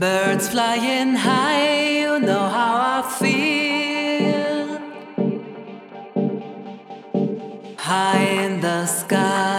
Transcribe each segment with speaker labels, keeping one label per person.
Speaker 1: Birds flying high, you know how I feel. High in the sky.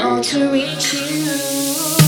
Speaker 2: all to reach you.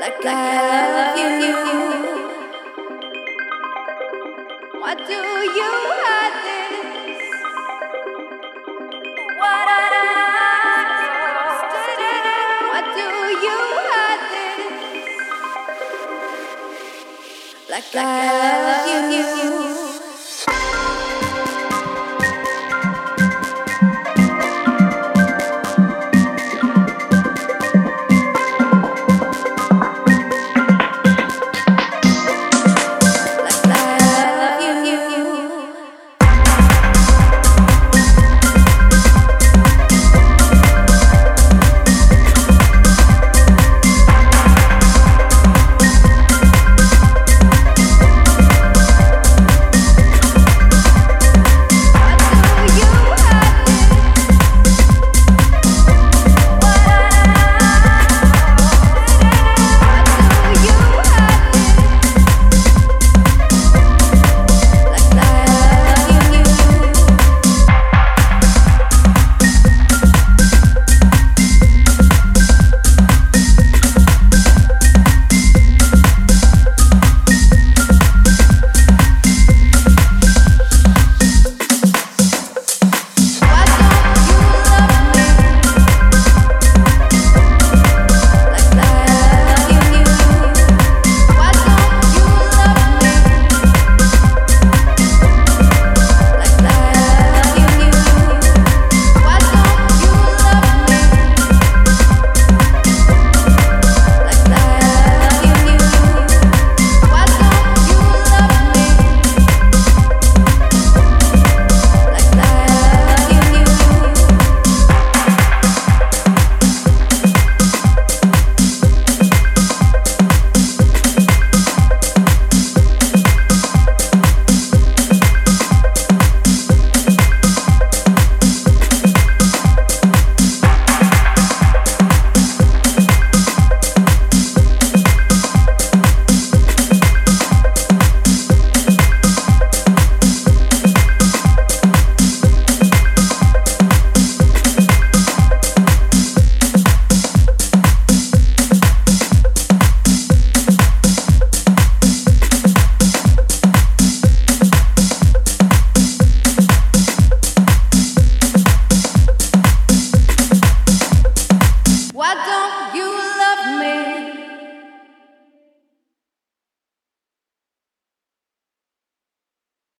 Speaker 3: Like I love you. Why do you hide this? What Why do you hide this? Like I love you.